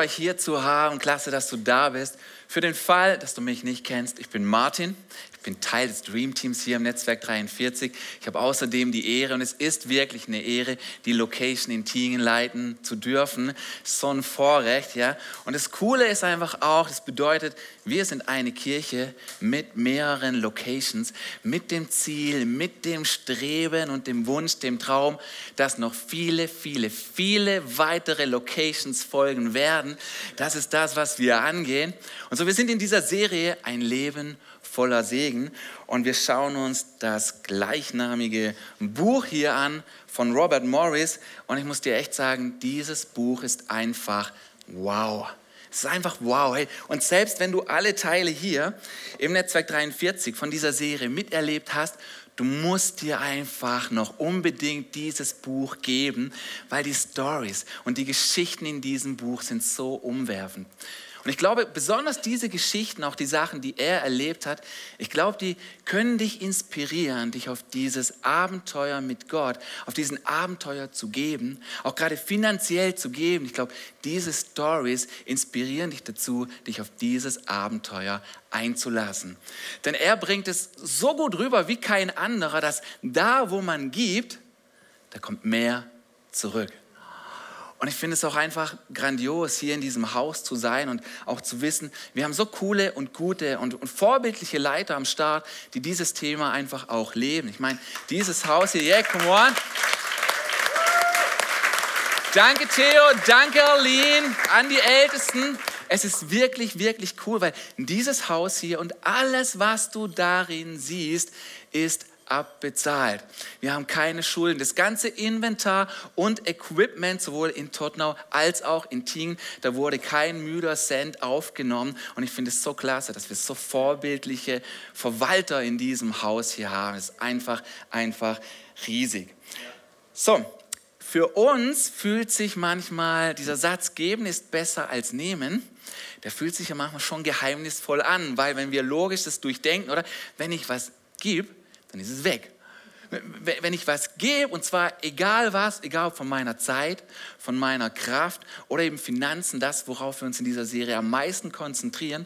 Euch hier zu haben. Klasse, dass du da bist. Für den Fall, dass du mich nicht kennst, ich bin Martin. Ich bin Teil des Dream Teams hier im Netzwerk 43. Ich habe außerdem die Ehre und es ist wirklich eine Ehre, die Location in Tingen leiten zu dürfen. So ein Vorrecht, ja. Und das Coole ist einfach auch, das bedeutet, wir sind eine Kirche mit mehreren Locations, mit dem Ziel, mit dem Streben und dem Wunsch, dem Traum, dass noch viele, viele, viele weitere Locations folgen werden. Das ist das, was wir angehen. Und so, wir sind in dieser Serie ein Leben voller Segen. Und wir schauen uns das gleichnamige Buch hier an von Robert Morris. Und ich muss dir echt sagen, dieses Buch ist einfach wow. Es ist einfach wow. Hey. Und selbst wenn du alle Teile hier im Netzwerk 43 von dieser Serie miterlebt hast, du musst dir einfach noch unbedingt dieses Buch geben, weil die Stories und die Geschichten in diesem Buch sind so umwerfend. Und ich glaube, besonders diese Geschichten, auch die Sachen, die er erlebt hat, ich glaube, die können dich inspirieren, dich auf dieses Abenteuer mit Gott, auf diesen Abenteuer zu geben, auch gerade finanziell zu geben. Ich glaube, diese Stories inspirieren dich dazu, dich auf dieses Abenteuer einzulassen. Denn er bringt es so gut rüber wie kein anderer, dass da, wo man gibt, da kommt mehr zurück. Und ich finde es auch einfach grandios, hier in diesem Haus zu sein und auch zu wissen, wir haben so coole und gute und, und vorbildliche Leiter am Start, die dieses Thema einfach auch leben. Ich meine, dieses Haus hier, yeah, come on. Danke Theo, danke Arlene, an die Ältesten. Es ist wirklich, wirklich cool, weil dieses Haus hier und alles, was du darin siehst, ist abbezahlt. Wir haben keine Schulden. Das ganze Inventar und Equipment, sowohl in Tottenau als auch in Tingen, da wurde kein müder Cent aufgenommen. Und ich finde es so klasse, dass wir so vorbildliche Verwalter in diesem Haus hier haben. Es ist einfach, einfach riesig. So, für uns fühlt sich manchmal dieser Satz, geben ist besser als nehmen, der fühlt sich ja manchmal schon geheimnisvoll an, weil wenn wir logisch das durchdenken, oder wenn ich was gebe, dann ist es weg. Wenn ich was gebe, und zwar egal was, egal von meiner Zeit, von meiner Kraft oder eben Finanzen, das, worauf wir uns in dieser Serie am meisten konzentrieren,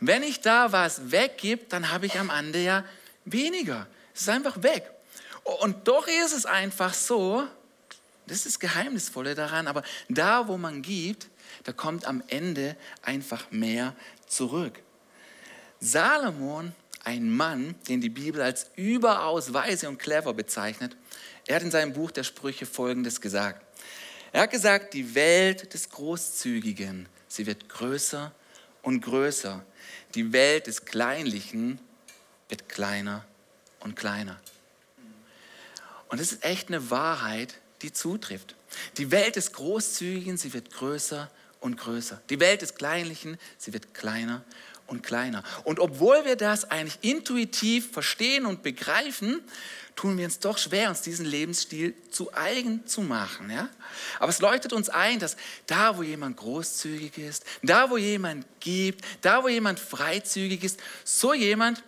wenn ich da was weggebe, dann habe ich am Ende ja weniger. Es ist einfach weg. Und doch ist es einfach so, das ist das Geheimnisvolle daran, aber da, wo man gibt, da kommt am Ende einfach mehr zurück. Salomon ein Mann, den die Bibel als überaus weise und clever bezeichnet. Er hat in seinem Buch der Sprüche Folgendes gesagt. Er hat gesagt, die Welt des Großzügigen, sie wird größer und größer. Die Welt des Kleinlichen wird kleiner und kleiner. Und das ist echt eine Wahrheit, die zutrifft. Die Welt des Großzügigen, sie wird größer und größer. Die Welt des Kleinlichen, sie wird kleiner und kleiner. Und obwohl wir das eigentlich intuitiv verstehen und begreifen, tun wir uns doch schwer, uns diesen Lebensstil zu eigen zu machen. Ja? Aber es leuchtet uns ein, dass da, wo jemand großzügig ist, da, wo jemand gibt, da, wo jemand freizügig ist, so jemand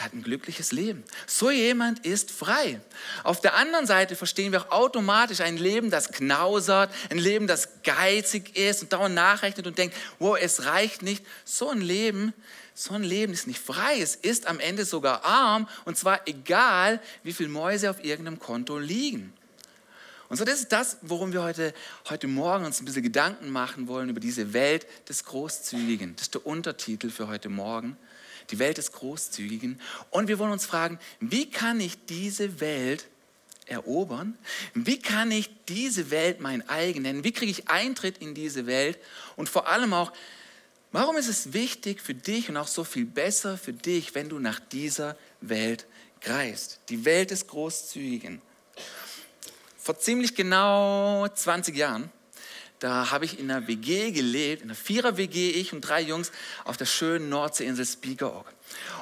der hat ein glückliches Leben. So jemand ist frei. Auf der anderen Seite verstehen wir auch automatisch ein Leben, das knausert, ein Leben, das geizig ist und dauernd nachrechnet und denkt, wow, es reicht nicht. So ein Leben, so ein Leben ist nicht frei. Es ist am Ende sogar arm und zwar egal, wie viele Mäuse auf irgendeinem Konto liegen. Und so, das ist das, worum wir heute, heute Morgen uns ein bisschen Gedanken machen wollen über diese Welt des Großzügigen. Das ist der Untertitel für heute Morgen die Welt des Großzügigen. Und wir wollen uns fragen, wie kann ich diese Welt erobern? Wie kann ich diese Welt mein eigen nennen? Wie kriege ich Eintritt in diese Welt? Und vor allem auch, warum ist es wichtig für dich und auch so viel besser für dich, wenn du nach dieser Welt greifst? Die Welt des Großzügigen. Vor ziemlich genau 20 Jahren da habe ich in einer WG gelebt, in einer Vierer-WG, ich und drei Jungs auf der schönen Nordseeinsel Spiekeroog.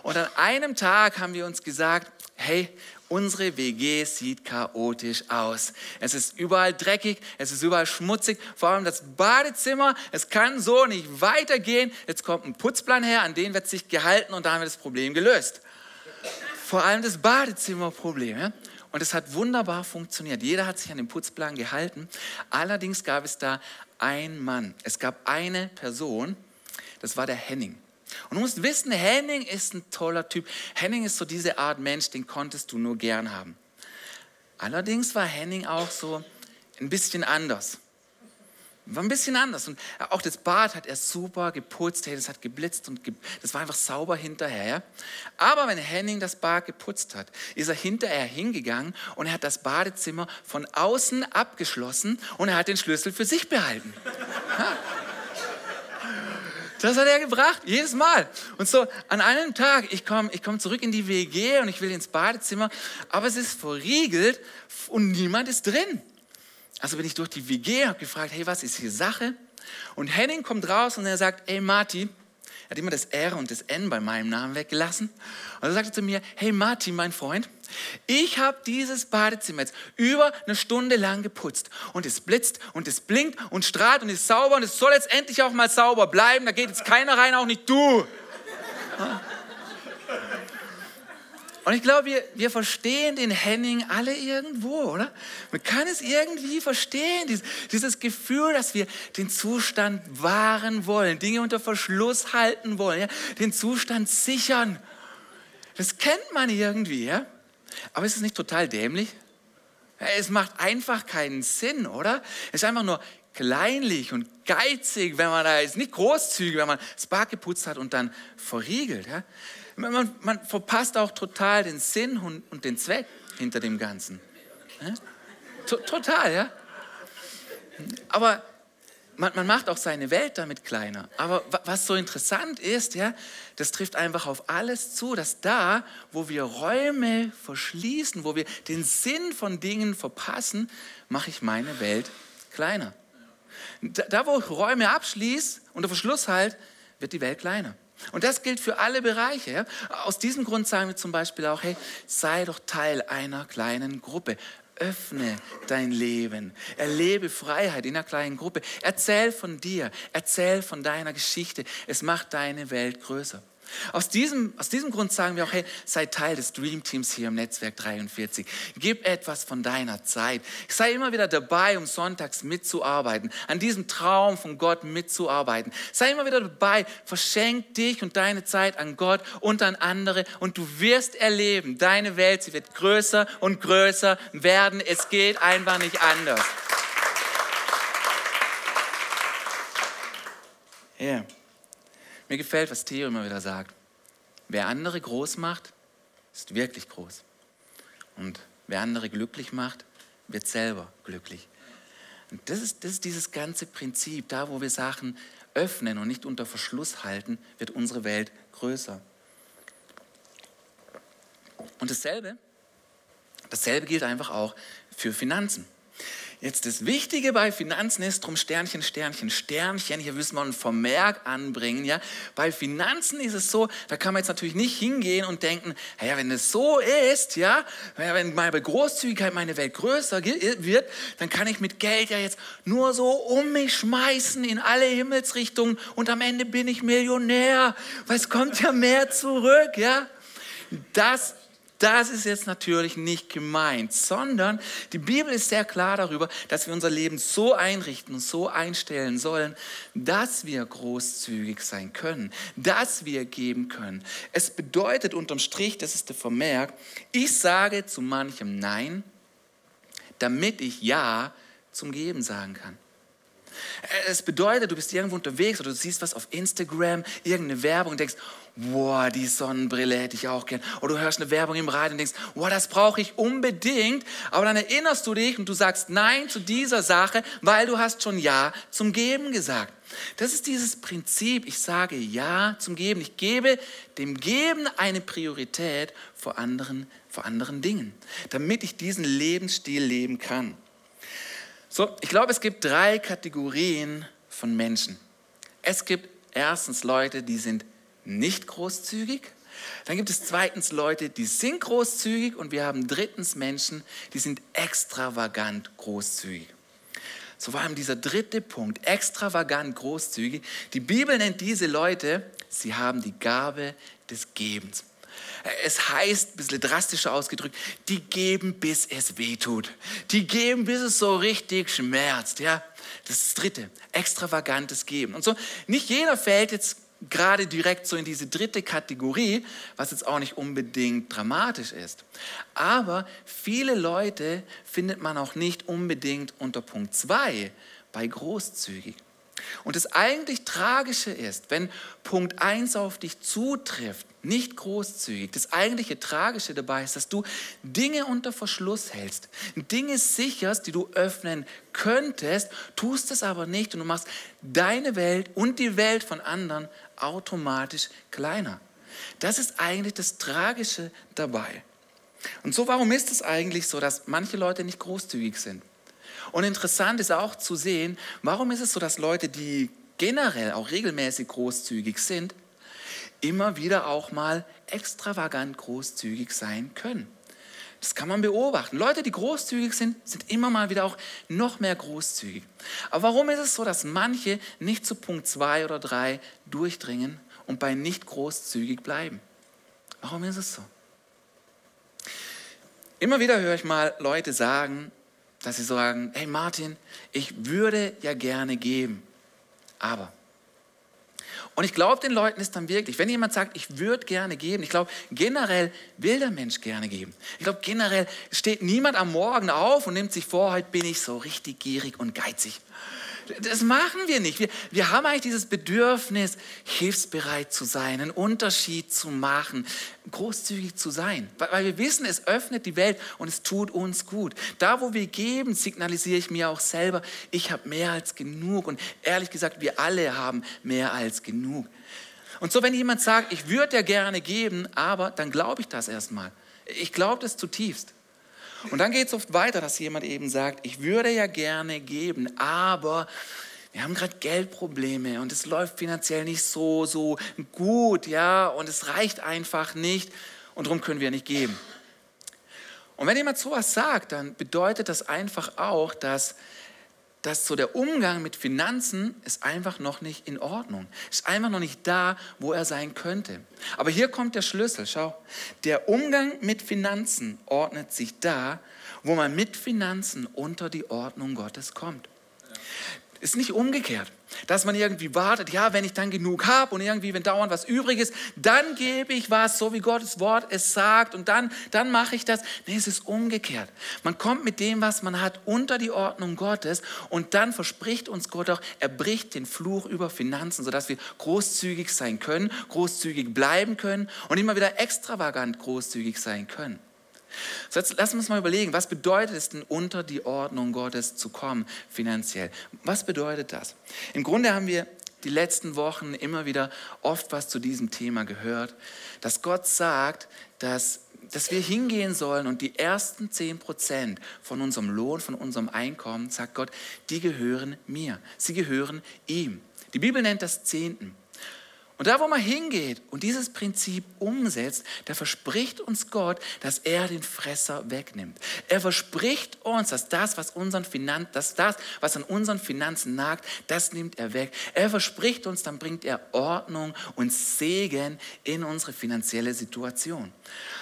Und an einem Tag haben wir uns gesagt, hey, unsere WG sieht chaotisch aus. Es ist überall dreckig, es ist überall schmutzig, vor allem das Badezimmer, es kann so nicht weitergehen. Jetzt kommt ein Putzplan her, an den wird sich gehalten und da haben wir das Problem gelöst. Vor allem das Badezimmerproblem. Ja? Und es hat wunderbar funktioniert. Jeder hat sich an den Putzplan gehalten. Allerdings gab es da ein Mann. Es gab eine Person, das war der Henning. Und du musst wissen, Henning ist ein toller Typ. Henning ist so diese Art Mensch, den konntest du nur gern haben. Allerdings war Henning auch so ein bisschen anders. War ein bisschen anders. Und auch das Bad hat er super geputzt. Hey, das hat geblitzt und ge das war einfach sauber hinterher. Aber wenn Henning das Bad geputzt hat, ist er hinterher hingegangen und er hat das Badezimmer von außen abgeschlossen und er hat den Schlüssel für sich behalten. Das hat er gebracht, jedes Mal. Und so an einem Tag, ich komme ich komm zurück in die WG und ich will ins Badezimmer, aber es ist verriegelt und niemand ist drin. Also bin ich durch die WG, habe gefragt, hey, was ist hier Sache? Und Henning kommt raus und er sagt, hey Marti, er hat immer das R und das N bei meinem Namen weggelassen. Und er sagte zu mir, hey Martin, mein Freund, ich habe dieses Badezimmer jetzt über eine Stunde lang geputzt und es blitzt und es blinkt und strahlt und ist sauber und es soll jetzt endlich auch mal sauber bleiben. Da geht jetzt keiner rein, auch nicht du. Und ich glaube, wir, wir verstehen den Henning alle irgendwo, oder? Man kann es irgendwie verstehen, dieses, dieses Gefühl, dass wir den Zustand wahren wollen, Dinge unter Verschluss halten wollen, ja? den Zustand sichern. Das kennt man irgendwie, ja? Aber ist es nicht total dämlich? Es macht einfach keinen Sinn, oder? Es ist einfach nur kleinlich und geizig, wenn man da ist, nicht großzügig, wenn man das Bad geputzt hat und dann verriegelt. Ja? Man, man verpasst auch total den Sinn und, und den Zweck hinter dem Ganzen. Ja? Total, ja. Aber man, man, macht auch seine Welt damit kleiner. Aber was so interessant ist, ja, das trifft einfach auf alles zu, dass da, wo wir Räume verschließen, wo wir den Sinn von Dingen verpassen, mache ich meine Welt kleiner. Da, wo ich Räume abschließe, unter Verschluss halt, wird die Welt kleiner. Und das gilt für alle Bereiche. Aus diesem Grund sagen wir zum Beispiel auch, hey, sei doch Teil einer kleinen Gruppe. Öffne dein Leben. Erlebe Freiheit in einer kleinen Gruppe. Erzähl von dir. Erzähl von deiner Geschichte. Es macht deine Welt größer. Aus diesem, aus diesem Grund sagen wir auch, hey, sei Teil des Dream Teams hier im Netzwerk 43. Gib etwas von deiner Zeit. Sei immer wieder dabei, um sonntags mitzuarbeiten, an diesem Traum von Gott mitzuarbeiten. Sei immer wieder dabei, verschenk dich und deine Zeit an Gott und an andere und du wirst erleben, deine Welt, sie wird größer und größer werden. Es geht einfach nicht anders. Yeah. Mir gefällt, was Theo immer wieder sagt. Wer andere groß macht, ist wirklich groß. Und wer andere glücklich macht, wird selber glücklich. Und das ist, das ist dieses ganze Prinzip. Da, wo wir Sachen öffnen und nicht unter Verschluss halten, wird unsere Welt größer. Und dasselbe, dasselbe gilt einfach auch für Finanzen. Jetzt das Wichtige bei Finanzen ist drum Sternchen, Sternchen, Sternchen. Hier müssen wir einen Vermerk anbringen. Ja? Bei Finanzen ist es so, da kann man jetzt natürlich nicht hingehen und denken, ja, wenn es so ist, ja, wenn meine Großzügigkeit meine Welt größer wird, dann kann ich mit Geld ja jetzt nur so um mich schmeißen in alle Himmelsrichtungen und am Ende bin ich Millionär, weil es kommt ja mehr zurück. Ja? Das das ist jetzt natürlich nicht gemeint, sondern die Bibel ist sehr klar darüber, dass wir unser Leben so einrichten und so einstellen sollen, dass wir großzügig sein können, dass wir geben können. Es bedeutet unterm Strich, das ist der Vermerk, ich sage zu manchem Nein, damit ich Ja zum Geben sagen kann. Es bedeutet, du bist irgendwo unterwegs oder du siehst was auf Instagram, irgendeine Werbung und denkst, wow, die Sonnenbrille hätte ich auch gern. Oder du hörst eine Werbung im Radio und denkst, wow, das brauche ich unbedingt. Aber dann erinnerst du dich und du sagst Nein zu dieser Sache, weil du hast schon Ja zum Geben gesagt. Das ist dieses Prinzip, ich sage Ja zum Geben. Ich gebe dem Geben eine Priorität vor anderen, vor anderen Dingen, damit ich diesen Lebensstil leben kann. So, ich glaube, es gibt drei Kategorien von Menschen. Es gibt erstens Leute, die sind nicht großzügig. Dann gibt es zweitens Leute, die sind großzügig und wir haben drittens Menschen, die sind extravagant großzügig. So vor allem dieser dritte Punkt, extravagant großzügig. Die Bibel nennt diese Leute, sie haben die Gabe des Gebens. Es heißt, ein bisschen drastischer ausgedrückt, die geben, bis es weh tut. Die geben, bis es so richtig schmerzt. Ja? Das ist das dritte, extravagantes Geben. Und so, nicht jeder fällt jetzt gerade direkt so in diese dritte Kategorie, was jetzt auch nicht unbedingt dramatisch ist. Aber viele Leute findet man auch nicht unbedingt unter Punkt 2 bei großzügig. Und das eigentlich Tragische ist, wenn Punkt 1 auf dich zutrifft, nicht großzügig, das eigentliche Tragische dabei ist, dass du Dinge unter Verschluss hältst, Dinge sicherst, die du öffnen könntest, tust es aber nicht und du machst deine Welt und die Welt von anderen automatisch kleiner. Das ist eigentlich das Tragische dabei. Und so, warum ist es eigentlich so, dass manche Leute nicht großzügig sind? Und interessant ist auch zu sehen, warum ist es so, dass Leute, die generell auch regelmäßig großzügig sind, immer wieder auch mal extravagant großzügig sein können. Das kann man beobachten. Leute, die großzügig sind, sind immer mal wieder auch noch mehr großzügig. Aber warum ist es so, dass manche nicht zu Punkt 2 oder 3 durchdringen und bei nicht großzügig bleiben? Warum ist es so? Immer wieder höre ich mal Leute sagen, dass sie sagen, hey Martin, ich würde ja gerne geben, aber. Und ich glaube, den Leuten ist dann wirklich, wenn jemand sagt, ich würde gerne geben, ich glaube, generell will der Mensch gerne geben. Ich glaube, generell steht niemand am Morgen auf und nimmt sich vor, heute bin ich so richtig gierig und geizig. Das machen wir nicht. Wir, wir haben eigentlich dieses Bedürfnis, hilfsbereit zu sein, einen Unterschied zu machen, großzügig zu sein. Weil, weil wir wissen, es öffnet die Welt und es tut uns gut. Da, wo wir geben, signalisiere ich mir auch selber, ich habe mehr als genug. Und ehrlich gesagt, wir alle haben mehr als genug. Und so, wenn jemand sagt, ich würde ja gerne geben, aber dann glaube ich das erstmal. Ich glaube das zutiefst. Und dann geht es oft weiter, dass jemand eben sagt, ich würde ja gerne geben, aber wir haben gerade Geldprobleme und es läuft finanziell nicht so, so gut, ja, und es reicht einfach nicht und darum können wir nicht geben. Und wenn jemand sowas sagt, dann bedeutet das einfach auch, dass dass so der Umgang mit Finanzen ist einfach noch nicht in Ordnung. Ist einfach noch nicht da, wo er sein könnte. Aber hier kommt der Schlüssel. Schau, der Umgang mit Finanzen ordnet sich da, wo man mit Finanzen unter die Ordnung Gottes kommt. Ist nicht umgekehrt, dass man irgendwie wartet, ja, wenn ich dann genug habe und irgendwie, wenn dauernd was übrig ist, dann gebe ich was, so wie Gottes Wort es sagt und dann, dann mache ich das. Nee, es ist umgekehrt. Man kommt mit dem, was man hat, unter die Ordnung Gottes und dann verspricht uns Gott auch, er bricht den Fluch über Finanzen, sodass wir großzügig sein können, großzügig bleiben können und immer wieder extravagant großzügig sein können. So jetzt lass uns mal überlegen, was bedeutet es denn, unter die Ordnung Gottes zu kommen, finanziell? Was bedeutet das? Im Grunde haben wir die letzten Wochen immer wieder oft was zu diesem Thema gehört, dass Gott sagt, dass, dass wir hingehen sollen und die ersten 10 Prozent von unserem Lohn, von unserem Einkommen, sagt Gott, die gehören mir. Sie gehören ihm. Die Bibel nennt das Zehnten. Und da, wo man hingeht und dieses Prinzip umsetzt, da verspricht uns Gott, dass er den Fresser wegnimmt. Er verspricht uns, dass das, was, unseren Finan dass das, was an unseren Finanzen nagt, das nimmt er weg. Er verspricht uns, dann bringt er Ordnung und Segen in unsere finanzielle Situation.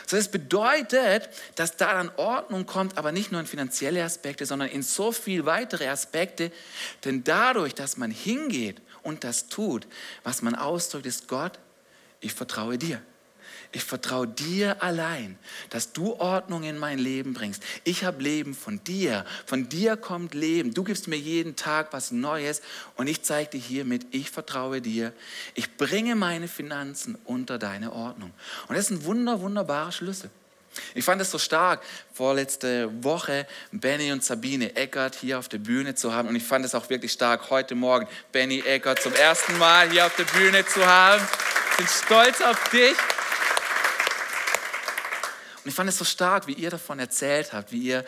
So, das bedeutet, dass da dann Ordnung kommt, aber nicht nur in finanzielle Aspekte, sondern in so viel weitere Aspekte. Denn dadurch, dass man hingeht und das tut, was man ausdrückt, ist Gott, ich vertraue dir. Ich vertraue dir allein, dass du Ordnung in mein Leben bringst. Ich habe Leben von dir. Von dir kommt Leben. Du gibst mir jeden Tag was Neues und ich zeige dir hiermit, ich vertraue dir. Ich bringe meine Finanzen unter deine Ordnung. Und das ist ein wunder, wunderbarer Schlüssel. Ich fand es so stark, vorletzte Woche Benny und Sabine Eckert hier auf der Bühne zu haben. Und ich fand es auch wirklich stark, heute Morgen Benny Eckert zum ersten Mal hier auf der Bühne zu haben. Ich bin stolz auf dich. Und ich fand es so stark, wie ihr davon erzählt habt, wie ihr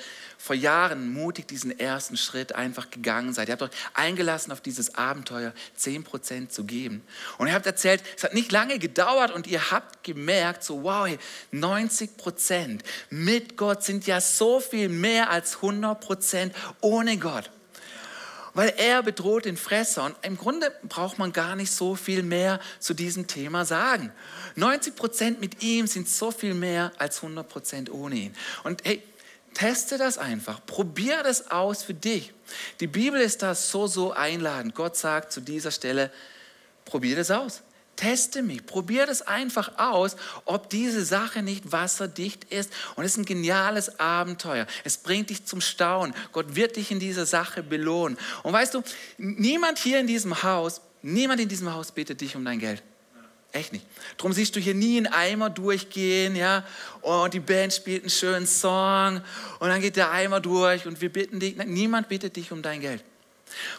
vor Jahren mutig diesen ersten Schritt einfach gegangen seid. Ihr habt euch eingelassen auf dieses Abenteuer, 10% zu geben. Und ihr habt erzählt, es hat nicht lange gedauert und ihr habt gemerkt, so wow, 90% mit Gott sind ja so viel mehr als 100% ohne Gott weil er bedroht den Fresser. Und im Grunde braucht man gar nicht so viel mehr zu diesem Thema sagen. 90 Prozent mit ihm sind so viel mehr als 100 Prozent ohne ihn. Und hey, Teste das einfach. Probier das aus für dich. Die Bibel ist da so, so einladend. Gott sagt zu dieser Stelle, probier das aus. Teste mich, probier das einfach aus, ob diese Sache nicht wasserdicht ist. Und es ist ein geniales Abenteuer. Es bringt dich zum Staunen. Gott wird dich in dieser Sache belohnen. Und weißt du, niemand hier in diesem Haus, niemand in diesem Haus bittet dich um dein Geld. Echt nicht. Darum siehst du hier nie einen Eimer durchgehen, ja, und die Band spielt einen schönen Song und dann geht der Eimer durch und wir bitten dich, niemand bittet dich um dein Geld.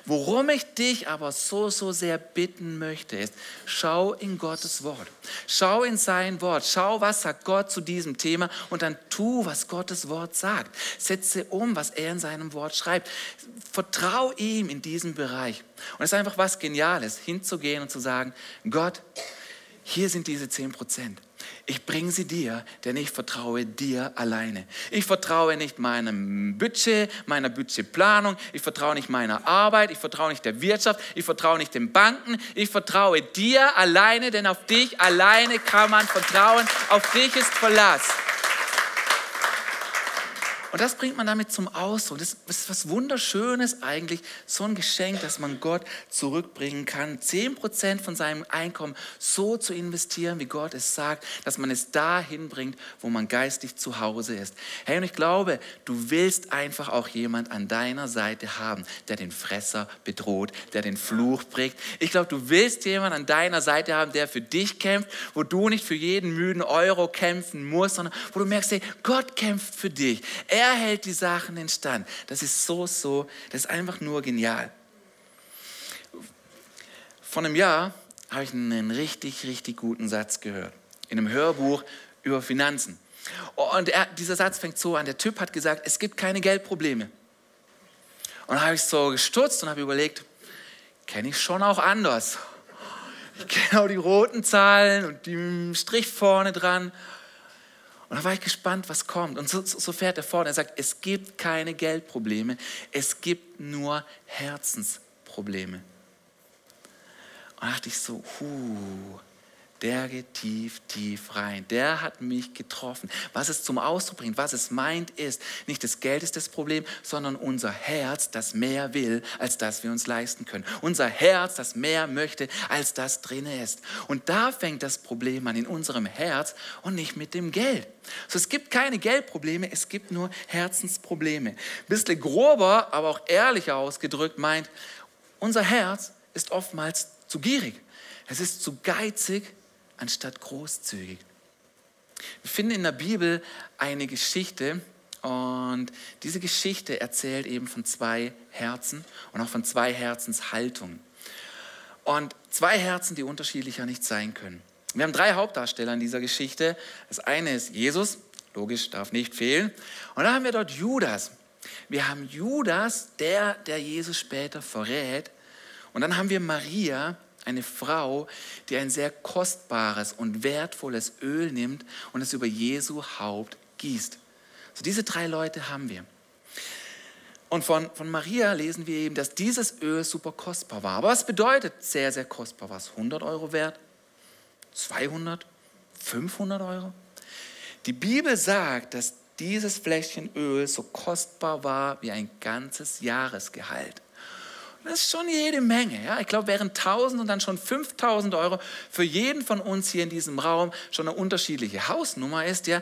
Worum ich dich aber so, so sehr bitten möchte, ist, schau in Gottes Wort. Schau in sein Wort. Schau, was sagt Gott zu diesem Thema und dann tu, was Gottes Wort sagt. Setze um, was er in seinem Wort schreibt. Vertrau ihm in diesem Bereich. Und es ist einfach was Geniales, hinzugehen und zu sagen, Gott, hier sind diese 10 Prozent. Ich bringe sie dir, denn ich vertraue dir alleine. Ich vertraue nicht meinem Budget, meiner Budgetplanung, ich vertraue nicht meiner Arbeit, ich vertraue nicht der Wirtschaft, ich vertraue nicht den Banken, ich vertraue dir alleine, denn auf dich alleine kann man vertrauen, auf dich ist Verlass. Und das bringt man damit zum Ausdruck. Das ist was Wunderschönes eigentlich, so ein Geschenk, das man Gott zurückbringen kann. Zehn Prozent von seinem Einkommen so zu investieren, wie Gott es sagt, dass man es dahin bringt, wo man geistig zu Hause ist. Hey, und ich glaube, du willst einfach auch jemand an deiner Seite haben, der den Fresser bedroht, der den Fluch prägt. Ich glaube, du willst jemand an deiner Seite haben, der für dich kämpft, wo du nicht für jeden müden Euro kämpfen musst, sondern wo du merkst, hey, Gott kämpft für dich. Er er hält die Sachen in Stand. Das ist so, so, das ist einfach nur genial. Vor einem Jahr habe ich einen richtig, richtig guten Satz gehört. In einem Hörbuch über Finanzen. Und er, dieser Satz fängt so an. Der Typ hat gesagt, es gibt keine Geldprobleme. Und dann habe ich so gestutzt und habe überlegt, kenne ich schon auch anders. Ich kenne auch die roten Zahlen und den Strich vorne dran. Und da war ich gespannt, was kommt. Und so, so fährt er fort. Er sagt, es gibt keine Geldprobleme, es gibt nur Herzensprobleme. Und da dachte ich so, huh, der geht tief, tief rein. Der hat mich getroffen. Was es zum Ausdruck bringt, was es meint, ist, nicht das Geld ist das Problem, sondern unser Herz, das mehr will, als das wir uns leisten können. Unser Herz, das mehr möchte, als das drin ist. Und da fängt das Problem an, in unserem Herz und nicht mit dem Geld. So, es gibt keine Geldprobleme, es gibt nur Herzensprobleme. Bisschen grober, aber auch ehrlicher ausgedrückt meint, unser Herz ist oftmals zu gierig. Es ist zu geizig, anstatt großzügig. Wir finden in der Bibel eine Geschichte und diese Geschichte erzählt eben von zwei Herzen und auch von zwei Herzenshaltungen. Und zwei Herzen, die unterschiedlicher nicht sein können. Wir haben drei Hauptdarsteller in dieser Geschichte. Das eine ist Jesus, logisch, darf nicht fehlen. Und dann haben wir dort Judas. Wir haben Judas, der, der Jesus später verrät. Und dann haben wir Maria, eine Frau, die ein sehr kostbares und wertvolles Öl nimmt und es über Jesu Haupt gießt. So diese drei Leute haben wir. Und von, von Maria lesen wir eben, dass dieses Öl super kostbar war. Aber was bedeutet sehr, sehr kostbar? War es 100 Euro wert? 200? 500 Euro? Die Bibel sagt, dass dieses Fläschchen Öl so kostbar war wie ein ganzes Jahresgehalt. Das ist schon jede Menge. Ja? Ich glaube, wären 1000 und dann schon 5000 Euro für jeden von uns hier in diesem Raum schon eine unterschiedliche Hausnummer ist, ja,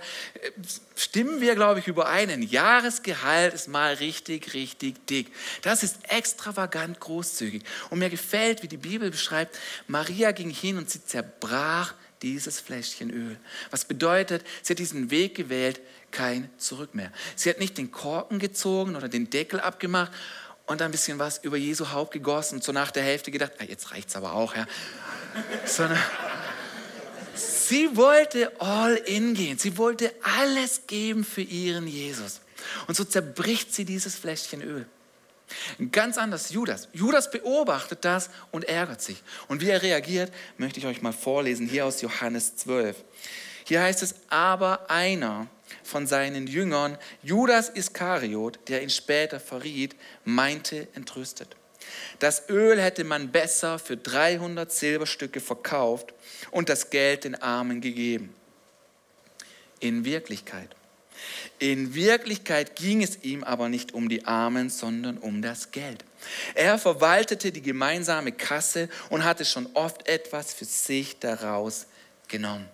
stimmen wir, glaube ich, überein. Ein Jahresgehalt ist mal richtig, richtig dick. Das ist extravagant großzügig. Und mir gefällt, wie die Bibel beschreibt, Maria ging hin und sie zerbrach dieses Fläschchen Öl. Was bedeutet, sie hat diesen Weg gewählt, kein Zurück mehr. Sie hat nicht den Korken gezogen oder den Deckel abgemacht und ein bisschen was über Jesu Haupt gegossen so nach der Hälfte gedacht, ah, jetzt reicht es aber auch, ja. Sondern sie wollte all in gehen. Sie wollte alles geben für ihren Jesus. Und so zerbricht sie dieses Fläschchen Öl. Ganz anders Judas. Judas beobachtet das und ärgert sich. Und wie er reagiert, möchte ich euch mal vorlesen, hier aus Johannes 12. Hier heißt es, aber einer von seinen Jüngern, Judas Iskariot, der ihn später verriet, meinte entrüstet. Das Öl hätte man besser für 300 Silberstücke verkauft und das Geld den Armen gegeben. In Wirklichkeit In Wirklichkeit ging es ihm aber nicht um die Armen, sondern um das Geld. Er verwaltete die gemeinsame Kasse und hatte schon oft etwas für sich daraus genommen.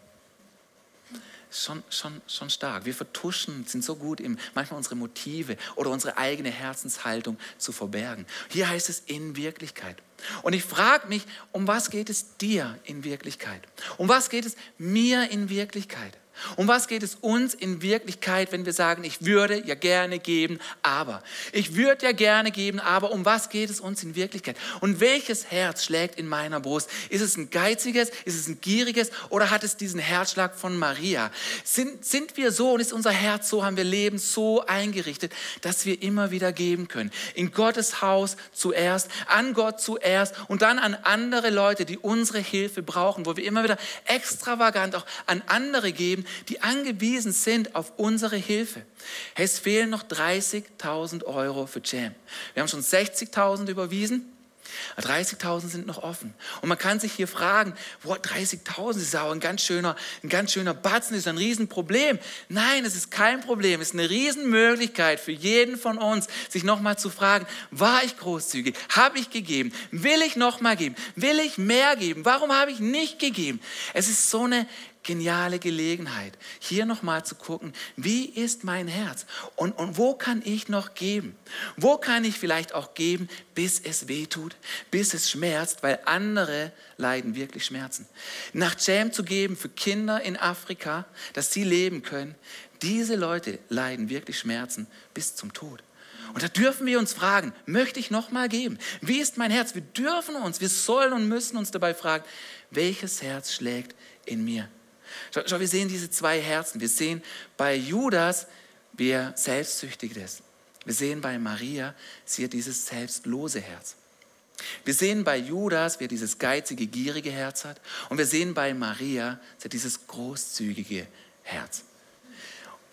Schon, schon, schon stark. Wir vertuschen, sind so gut, im, manchmal unsere Motive oder unsere eigene Herzenshaltung zu verbergen. Hier heißt es in Wirklichkeit. Und ich frage mich, um was geht es dir in Wirklichkeit? Um was geht es mir in Wirklichkeit? Um was geht es uns in Wirklichkeit, wenn wir sagen, ich würde ja gerne geben, aber. Ich würde ja gerne geben, aber um was geht es uns in Wirklichkeit? Und welches Herz schlägt in meiner Brust? Ist es ein geiziges, ist es ein gieriges oder hat es diesen Herzschlag von Maria? Sind, sind wir so und ist unser Herz so, haben wir Leben so eingerichtet, dass wir immer wieder geben können? In Gottes Haus zuerst, an Gott zuerst und dann an andere Leute, die unsere Hilfe brauchen, wo wir immer wieder extravagant auch an andere geben die angewiesen sind auf unsere Hilfe. Es fehlen noch 30.000 Euro für Jam. Wir haben schon 60.000 überwiesen. 30.000 sind noch offen. Und man kann sich hier fragen, 30.000 ist aber ein ganz schöner, ein ganz schöner Batzen, ist ein Riesenproblem. Nein, es ist kein Problem. Es ist eine Riesenmöglichkeit für jeden von uns, sich nochmal zu fragen, war ich großzügig? Habe ich gegeben? Will ich nochmal geben? Will ich mehr geben? Warum habe ich nicht gegeben? Es ist so eine geniale Gelegenheit, hier nochmal zu gucken, wie ist mein Herz und, und wo kann ich noch geben? Wo kann ich vielleicht auch geben, bis es weh tut, bis es schmerzt, weil andere leiden wirklich Schmerzen. Nach Jam zu geben für Kinder in Afrika, dass sie leben können, diese Leute leiden wirklich Schmerzen bis zum Tod. Und da dürfen wir uns fragen, möchte ich nochmal geben? Wie ist mein Herz? Wir dürfen uns, wir sollen und müssen uns dabei fragen, welches Herz schlägt in mir? Schau, schau, wir sehen diese zwei Herzen. Wir sehen bei Judas, wie er selbstsüchtig ist. Wir sehen bei Maria, sie hat dieses selbstlose Herz. Wir sehen bei Judas, wie er dieses geizige, gierige Herz hat. Und wir sehen bei Maria, sie hat dieses großzügige Herz.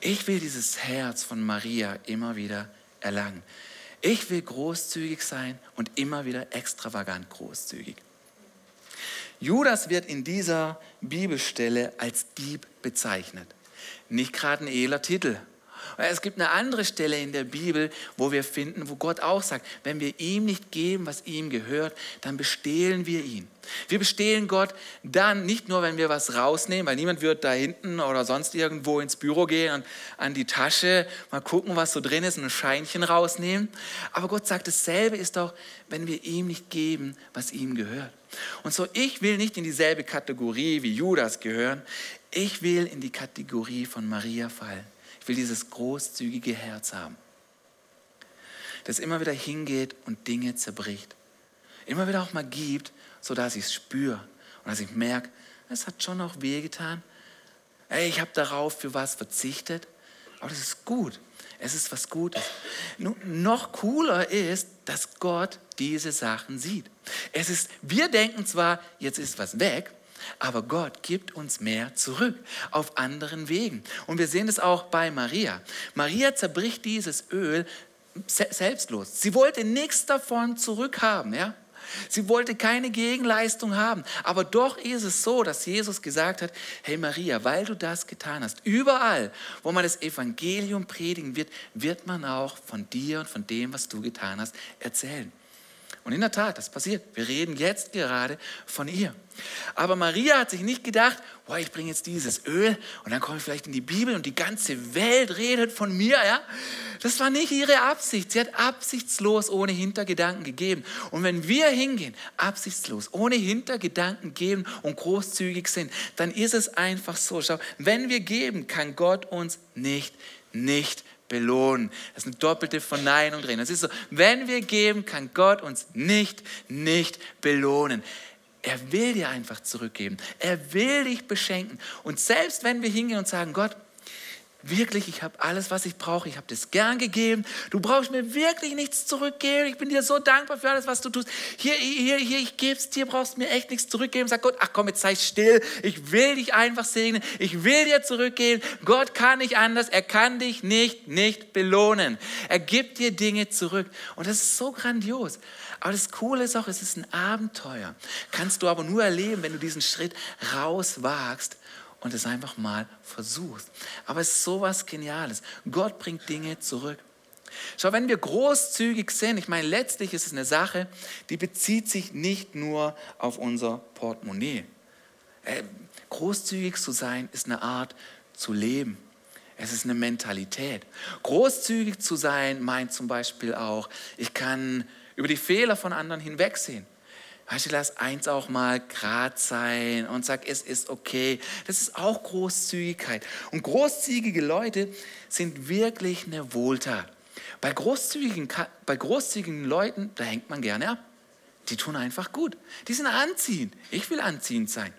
Ich will dieses Herz von Maria immer wieder erlangen. Ich will großzügig sein und immer wieder extravagant großzügig. Judas wird in dieser Bibelstelle als Dieb bezeichnet. Nicht gerade ein edler Titel. Es gibt eine andere Stelle in der Bibel, wo wir finden, wo Gott auch sagt, wenn wir ihm nicht geben, was ihm gehört, dann bestehlen wir ihn. Wir bestehlen Gott dann nicht nur, wenn wir was rausnehmen, weil niemand wird da hinten oder sonst irgendwo ins Büro gehen und an die Tasche mal gucken, was so drin ist, und ein Scheinchen rausnehmen. Aber Gott sagt, dasselbe ist doch, wenn wir ihm nicht geben, was ihm gehört. Und so, ich will nicht in dieselbe Kategorie wie Judas gehören. Ich will in die Kategorie von Maria fallen. Ich will dieses großzügige Herz haben, das immer wieder hingeht und Dinge zerbricht. Immer wieder auch mal gibt, sodass ich es spüre und dass ich merke, es hat schon noch wehgetan. Ey, ich habe darauf für was verzichtet, aber das ist gut. Es ist was Gutes. Noch cooler ist, dass Gott diese Sachen sieht. Es ist, wir denken zwar, jetzt ist was weg, aber Gott gibt uns mehr zurück auf anderen Wegen. Und wir sehen es auch bei Maria. Maria zerbricht dieses Öl selbstlos. Sie wollte nichts davon zurückhaben, ja? Sie wollte keine Gegenleistung haben. Aber doch ist es so, dass Jesus gesagt hat, hey Maria, weil du das getan hast, überall, wo man das Evangelium predigen wird, wird man auch von dir und von dem, was du getan hast, erzählen. Und in der Tat, das passiert. Wir reden jetzt gerade von ihr. Aber Maria hat sich nicht gedacht, boah, ich bringe jetzt dieses Öl und dann komme ich vielleicht in die Bibel und die ganze Welt redet von mir. Ja? Das war nicht ihre Absicht. Sie hat absichtslos ohne Hintergedanken gegeben. Und wenn wir hingehen, absichtslos, ohne Hintergedanken geben und großzügig sind, dann ist es einfach so. Schau, wenn wir geben, kann Gott uns nicht, nicht belohnen. Das ist eine doppelte Verneinung drin. Das ist so, wenn wir geben, kann Gott uns nicht, nicht belohnen. Er will dir einfach zurückgeben. Er will dich beschenken. Und selbst wenn wir hingehen und sagen, Gott, Wirklich, ich habe alles, was ich brauche. Ich habe das gern gegeben. Du brauchst mir wirklich nichts zurückgeben. Ich bin dir so dankbar für alles, was du tust. Hier, hier, hier, ich gebe es dir, brauchst mir echt nichts zurückgeben. Sag Gott, ach komm, jetzt sei still. Ich will dich einfach segnen. Ich will dir zurückgeben. Gott kann nicht anders. Er kann dich nicht, nicht belohnen. Er gibt dir Dinge zurück. Und das ist so grandios. Aber das Coole ist auch, es ist ein Abenteuer. Kannst du aber nur erleben, wenn du diesen Schritt rauswagst und es einfach mal versuchst. Aber es ist sowas Geniales. Gott bringt Dinge zurück. Schau, wenn wir großzügig sind, ich meine, letztlich ist es eine Sache, die bezieht sich nicht nur auf unser Portemonnaie. Äh, großzügig zu sein ist eine Art zu leben. Es ist eine Mentalität. Großzügig zu sein meint zum Beispiel auch, ich kann über die Fehler von anderen hinwegsehen. Weißt du, lass eins auch mal grad sein und sag, es ist okay. Das ist auch Großzügigkeit. Und großzügige Leute sind wirklich eine Wohltat. Bei großzügigen, bei großzügigen Leuten, da hängt man gerne ab. Die tun einfach gut. Die sind anziehend. Ich will anziehend sein.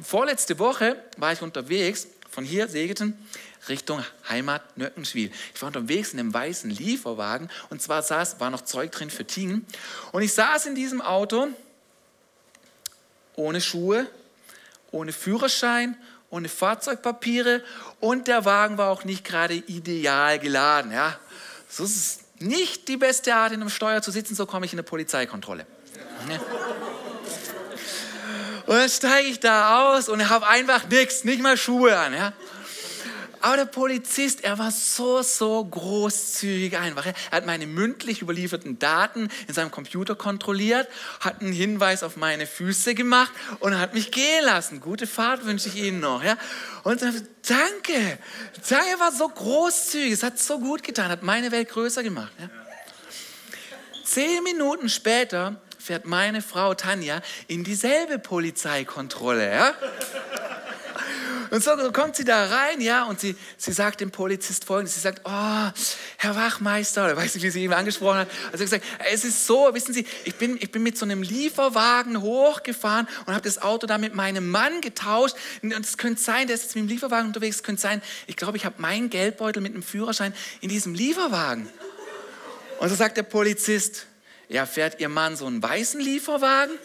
Vorletzte Woche war ich unterwegs von hier, Segeten, Richtung Heimat Nöckenschwil. Ich war unterwegs in einem weißen Lieferwagen und zwar saß, war noch Zeug drin für Tingen. Und ich saß in diesem Auto ohne Schuhe, ohne Führerschein, ohne Fahrzeugpapiere und der Wagen war auch nicht gerade ideal geladen. Ja. So ist es nicht die beste Art, in einem Steuer zu sitzen, so komme ich in eine Polizeikontrolle. Ja. Und dann steige ich da aus und habe einfach nichts, nicht mal Schuhe an. Ja. Aber der Polizist, er war so, so großzügig einfach. Er hat meine mündlich überlieferten Daten in seinem Computer kontrolliert, hat einen Hinweis auf meine Füße gemacht und hat mich gehen lassen. Gute Fahrt wünsche ich Ihnen noch. Ja? Und dann, danke, danke, war so großzügig, es hat so gut getan, hat meine Welt größer gemacht. Ja? Zehn Minuten später fährt meine Frau Tanja in dieselbe Polizeikontrolle. Ja? Und so kommt sie da rein, ja, und sie, sie sagt dem Polizist folgendes, sie sagt, oh, Herr Wachmeister, oder weiß nicht, wie sie ihn angesprochen hat, also gesagt, es ist so, wissen Sie, ich bin, ich bin mit so einem Lieferwagen hochgefahren und habe das Auto da mit meinem Mann getauscht und es könnte sein, der ist jetzt mit dem Lieferwagen unterwegs, es könnte sein, ich glaube, ich habe meinen Geldbeutel mit einem Führerschein in diesem Lieferwagen. Und so sagt der Polizist, ja, fährt Ihr Mann so einen weißen Lieferwagen?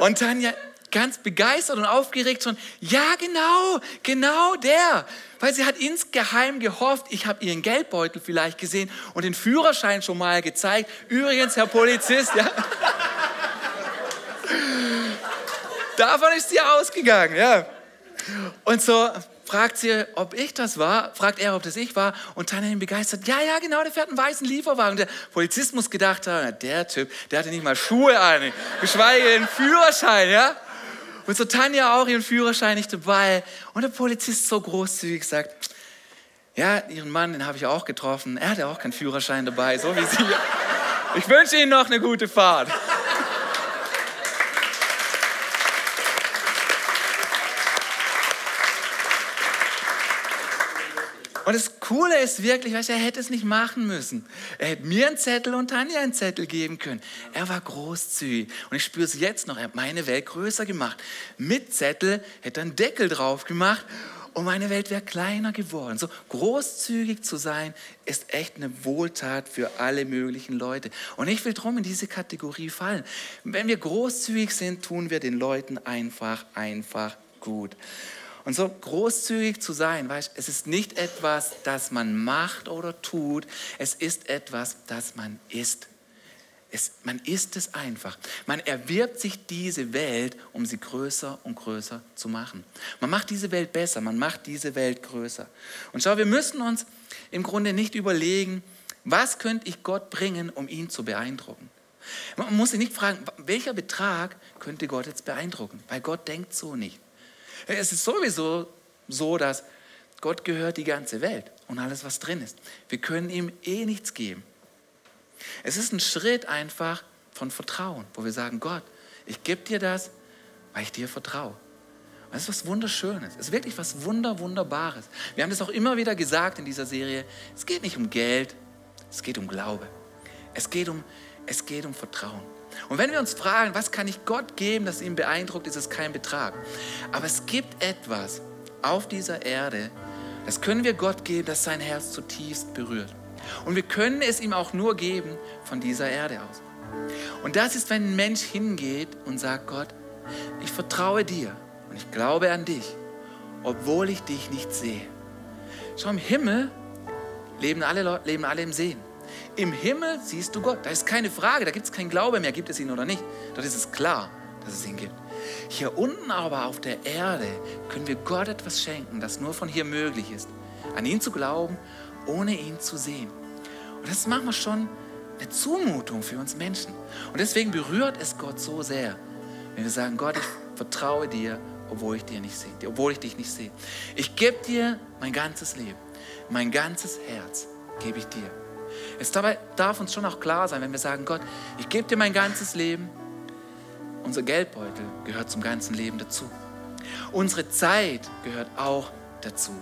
Und Tanja, ganz begeistert und aufgeregt schon, ja genau, genau der. Weil sie hat insgeheim gehofft, ich habe ihren Geldbeutel vielleicht gesehen und den Führerschein schon mal gezeigt. Übrigens, Herr Polizist, ja. Davon ist sie ausgegangen, ja. Und so fragt sie, ob ich das war, fragt er, ob das ich war und Tanja ihn begeistert, ja, ja, genau, der fährt einen weißen Lieferwagen. Der Polizist muss gedacht haben, der Typ, der hatte nicht mal Schuhe an, geschweige denn Führerschein, ja. Und so Tanja auch ihren Führerschein nicht dabei. Und der Polizist so großzügig sagt, ja, ihren Mann, den habe ich auch getroffen. Er hatte auch keinen Führerschein dabei, so wie Sie. Ich wünsche Ihnen noch eine gute Fahrt. Und das Coole ist wirklich, weißt, er hätte es nicht machen müssen. Er hätte mir einen Zettel und Tanja einen Zettel geben können. Er war großzügig. Und ich spüre es jetzt noch. Er hat meine Welt größer gemacht. Mit Zettel hätte er einen Deckel drauf gemacht und meine Welt wäre kleiner geworden. So großzügig zu sein, ist echt eine Wohltat für alle möglichen Leute. Und ich will drum in diese Kategorie fallen. Wenn wir großzügig sind, tun wir den Leuten einfach, einfach gut. Und so großzügig zu sein, weißt, es ist nicht etwas, das man macht oder tut, es ist etwas, das man ist. Es, man ist es einfach. Man erwirbt sich diese Welt, um sie größer und größer zu machen. Man macht diese Welt besser, man macht diese Welt größer. Und schau, wir müssen uns im Grunde nicht überlegen, was könnte ich Gott bringen, um ihn zu beeindrucken. Man muss sich nicht fragen, welcher Betrag könnte Gott jetzt beeindrucken, weil Gott denkt so nicht. Es ist sowieso so, dass Gott gehört die ganze Welt und alles, was drin ist. Wir können ihm eh nichts geben. Es ist ein Schritt einfach von Vertrauen, wo wir sagen, Gott, ich gebe dir das, weil ich dir vertraue. Und das ist was Wunderschönes. Es ist wirklich was Wunder, Wunderbares. Wir haben das auch immer wieder gesagt in dieser Serie. Es geht nicht um Geld, es geht um Glaube. Es geht um, es geht um Vertrauen. Und wenn wir uns fragen, was kann ich Gott geben, das ihn beeindruckt, ist es kein Betrag. Aber es gibt etwas auf dieser Erde, das können wir Gott geben, das sein Herz zutiefst berührt. Und wir können es ihm auch nur geben von dieser Erde aus. Und das ist, wenn ein Mensch hingeht und sagt, Gott, ich vertraue dir und ich glaube an dich, obwohl ich dich nicht sehe. Schau, im Himmel leben alle, leben alle im Sehen. Im Himmel siehst du Gott. Da ist keine Frage, da gibt es keinen Glaube mehr, gibt es ihn oder nicht. Dort ist es klar, dass es ihn gibt. Hier unten aber auf der Erde können wir Gott etwas schenken, das nur von hier möglich ist. An ihn zu glauben, ohne ihn zu sehen. Und das ist manchmal schon eine Zumutung für uns Menschen. Und deswegen berührt es Gott so sehr, wenn wir sagen, Gott, ich vertraue dir, obwohl ich, dir nicht sehe, obwohl ich dich nicht sehe. Ich gebe dir mein ganzes Leben, mein ganzes Herz gebe ich dir. Es dabei darf uns schon auch klar sein, wenn wir sagen, Gott, ich gebe dir mein ganzes Leben. Unser Geldbeutel gehört zum ganzen Leben dazu. Unsere Zeit gehört auch dazu.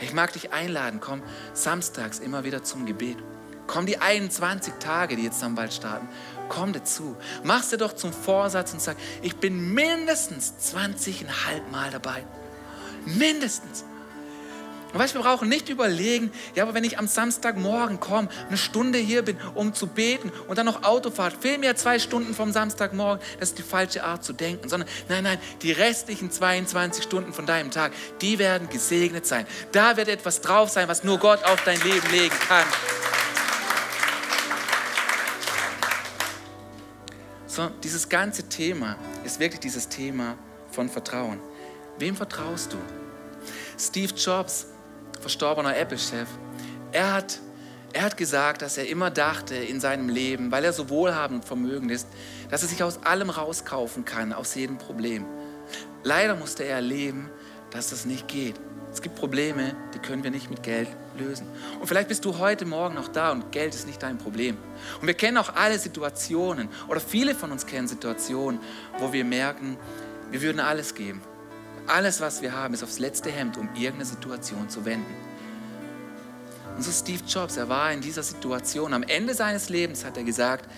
Ich mag dich einladen, komm samstags immer wieder zum Gebet. Komm die 21 Tage, die jetzt dann bald starten, komm dazu. Mach dir doch zum Vorsatz und sag, ich bin mindestens 20,5 Mal dabei. Mindestens. Und weißt, wir brauchen nicht überlegen, ja, aber wenn ich am Samstagmorgen komme, eine Stunde hier bin, um zu beten und dann noch Autofahrt, fehlen mir zwei Stunden vom Samstagmorgen, das ist die falsche Art zu denken, sondern nein, nein, die restlichen 22 Stunden von deinem Tag, die werden gesegnet sein. Da wird etwas drauf sein, was nur Gott auf dein Leben legen kann. So, dieses ganze Thema ist wirklich dieses Thema von Vertrauen. Wem vertraust du? Steve Jobs, verstorbener Apple-Chef, er hat, er hat gesagt, dass er immer dachte in seinem Leben, weil er so wohlhabend und vermögend ist, dass er sich aus allem rauskaufen kann, aus jedem Problem. Leider musste er erleben, dass das nicht geht. Es gibt Probleme, die können wir nicht mit Geld lösen. Und vielleicht bist du heute Morgen noch da und Geld ist nicht dein Problem. Und wir kennen auch alle Situationen oder viele von uns kennen Situationen, wo wir merken, wir würden alles geben. Alles, was wir haben, ist aufs letzte Hemd, um irgendeine Situation zu wenden. Und so Steve Jobs, er war in dieser Situation. Am Ende seines Lebens hat er gesagt,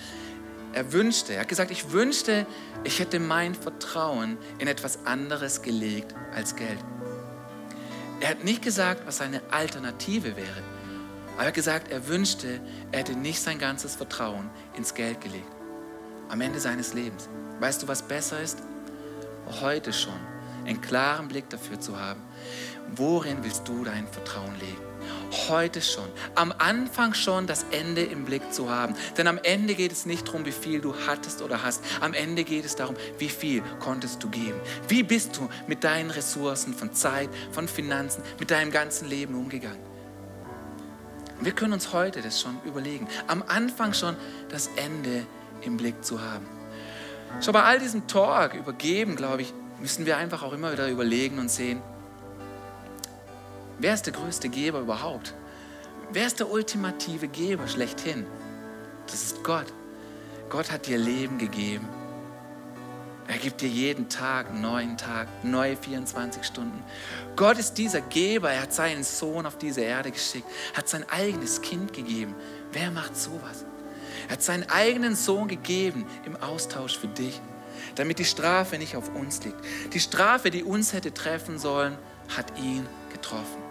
er wünschte, er hat gesagt, ich wünschte, ich hätte mein Vertrauen in etwas anderes gelegt als Geld. Er hat nicht gesagt, was seine Alternative wäre. Aber er hat gesagt, er wünschte, er hätte nicht sein ganzes Vertrauen ins Geld gelegt. Am Ende seines Lebens. Weißt du, was besser ist? Heute schon einen klaren Blick dafür zu haben, worin willst du dein Vertrauen legen? Heute schon, am Anfang schon das Ende im Blick zu haben. Denn am Ende geht es nicht darum, wie viel du hattest oder hast. Am Ende geht es darum, wie viel konntest du geben. Wie bist du mit deinen Ressourcen von Zeit, von Finanzen, mit deinem ganzen Leben umgegangen? Wir können uns heute das schon überlegen. Am Anfang schon das Ende im Blick zu haben. Schon bei all diesem Talk übergeben, glaube ich, müssen wir einfach auch immer wieder überlegen und sehen, wer ist der größte Geber überhaupt? Wer ist der ultimative Geber schlechthin? Das ist Gott. Gott hat dir Leben gegeben. Er gibt dir jeden Tag einen neuen Tag, neue 24 Stunden. Gott ist dieser Geber. Er hat seinen Sohn auf diese Erde geschickt, hat sein eigenes Kind gegeben. Wer macht sowas? Er hat seinen eigenen Sohn gegeben im Austausch für dich damit die Strafe nicht auf uns liegt. Die Strafe, die uns hätte treffen sollen, hat ihn getroffen.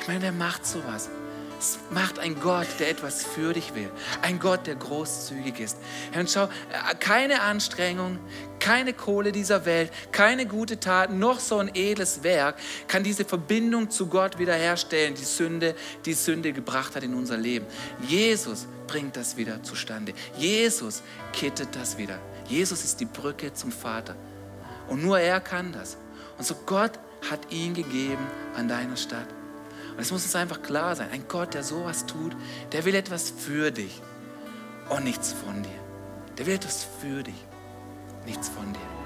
Ich meine, wer macht sowas? Es macht ein Gott, der etwas für dich will. Ein Gott, der großzügig ist. Und schau, keine Anstrengung, keine Kohle dieser Welt, keine gute Tat, noch so ein edles Werk kann diese Verbindung zu Gott wiederherstellen, die Sünde, die Sünde gebracht hat in unser Leben. Jesus bringt das wieder zustande. Jesus kittet das wieder. Jesus ist die Brücke zum Vater. Und nur er kann das. Und so Gott hat ihn gegeben an deiner Stadt. Und es muss uns einfach klar sein, ein Gott, der sowas tut, der will etwas für dich und nichts von dir. Der will etwas für dich, nichts von dir.